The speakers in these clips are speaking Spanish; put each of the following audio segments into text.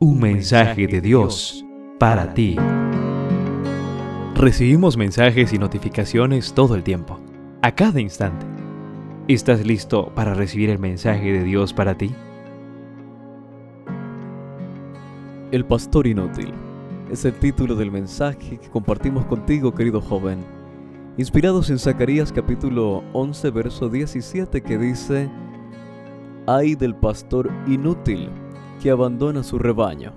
Un mensaje de Dios para ti. Recibimos mensajes y notificaciones todo el tiempo, a cada instante. ¿Estás listo para recibir el mensaje de Dios para ti? El pastor inútil es el título del mensaje que compartimos contigo, querido joven, inspirados en Zacarías capítulo 11, verso 17, que dice, Ay del pastor inútil que abandona su rebaño.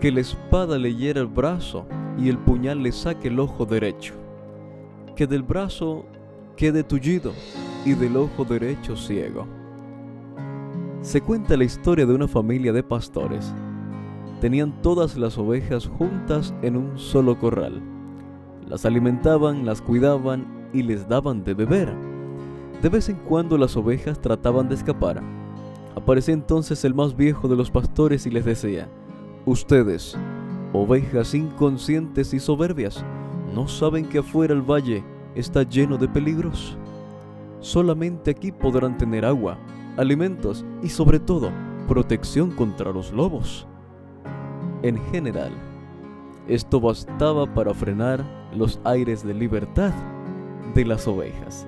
Que la espada le hiera el brazo y el puñal le saque el ojo derecho. Que del brazo quede tullido y del ojo derecho ciego. Se cuenta la historia de una familia de pastores. Tenían todas las ovejas juntas en un solo corral. Las alimentaban, las cuidaban y les daban de beber. De vez en cuando las ovejas trataban de escapar Apareció entonces el más viejo de los pastores y les decía, Ustedes, ovejas inconscientes y soberbias, ¿no saben que afuera el valle está lleno de peligros? Solamente aquí podrán tener agua, alimentos y sobre todo protección contra los lobos. En general, esto bastaba para frenar los aires de libertad de las ovejas.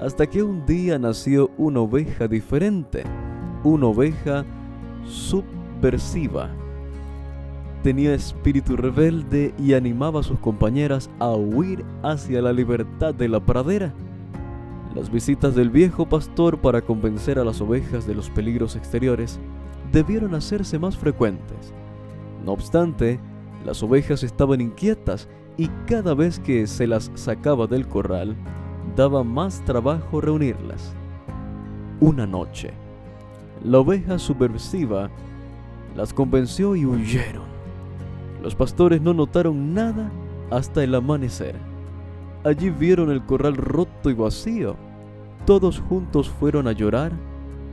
Hasta que un día nació una oveja diferente una oveja subversiva. Tenía espíritu rebelde y animaba a sus compañeras a huir hacia la libertad de la pradera. Las visitas del viejo pastor para convencer a las ovejas de los peligros exteriores debieron hacerse más frecuentes. No obstante, las ovejas estaban inquietas y cada vez que se las sacaba del corral, daba más trabajo reunirlas. Una noche, la oveja subversiva las convenció y huyeron. Los pastores no notaron nada hasta el amanecer. Allí vieron el corral roto y vacío. Todos juntos fueron a llorar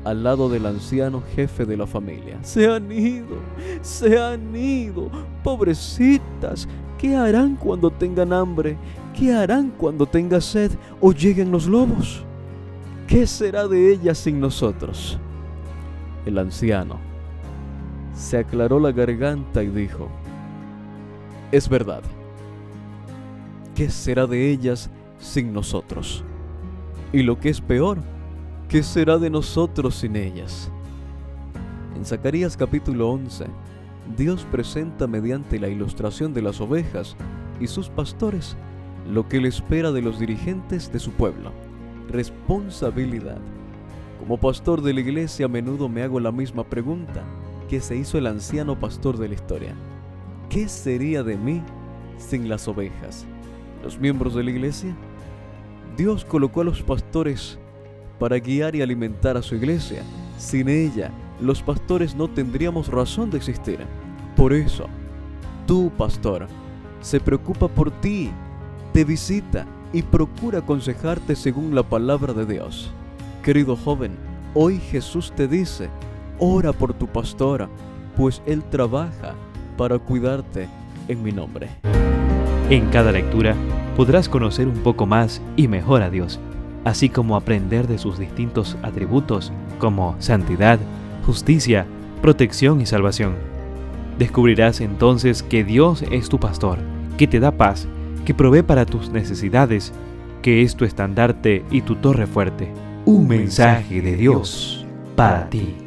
al lado del anciano jefe de la familia. Se han ido, se han ido, pobrecitas. ¿Qué harán cuando tengan hambre? ¿Qué harán cuando tenga sed o lleguen los lobos? ¿Qué será de ellas sin nosotros? El anciano, se aclaró la garganta y dijo, es verdad, ¿qué será de ellas sin nosotros? Y lo que es peor, ¿qué será de nosotros sin ellas? En Zacarías capítulo 11, Dios presenta mediante la ilustración de las ovejas y sus pastores lo que le espera de los dirigentes de su pueblo, responsabilidad como pastor de la iglesia a menudo me hago la misma pregunta que se hizo el anciano pastor de la historia. ¿Qué sería de mí sin las ovejas? ¿Los miembros de la iglesia? Dios colocó a los pastores para guiar y alimentar a su iglesia. Sin ella, los pastores no tendríamos razón de existir. Por eso, tú, pastor, se preocupa por ti, te visita y procura aconsejarte según la palabra de Dios. Querido joven, hoy Jesús te dice, ora por tu pastora, pues Él trabaja para cuidarte en mi nombre. En cada lectura podrás conocer un poco más y mejor a Dios, así como aprender de sus distintos atributos como santidad, justicia, protección y salvación. Descubrirás entonces que Dios es tu pastor, que te da paz, que provee para tus necesidades, que es tu estandarte y tu torre fuerte un mensaje de Dios para ti.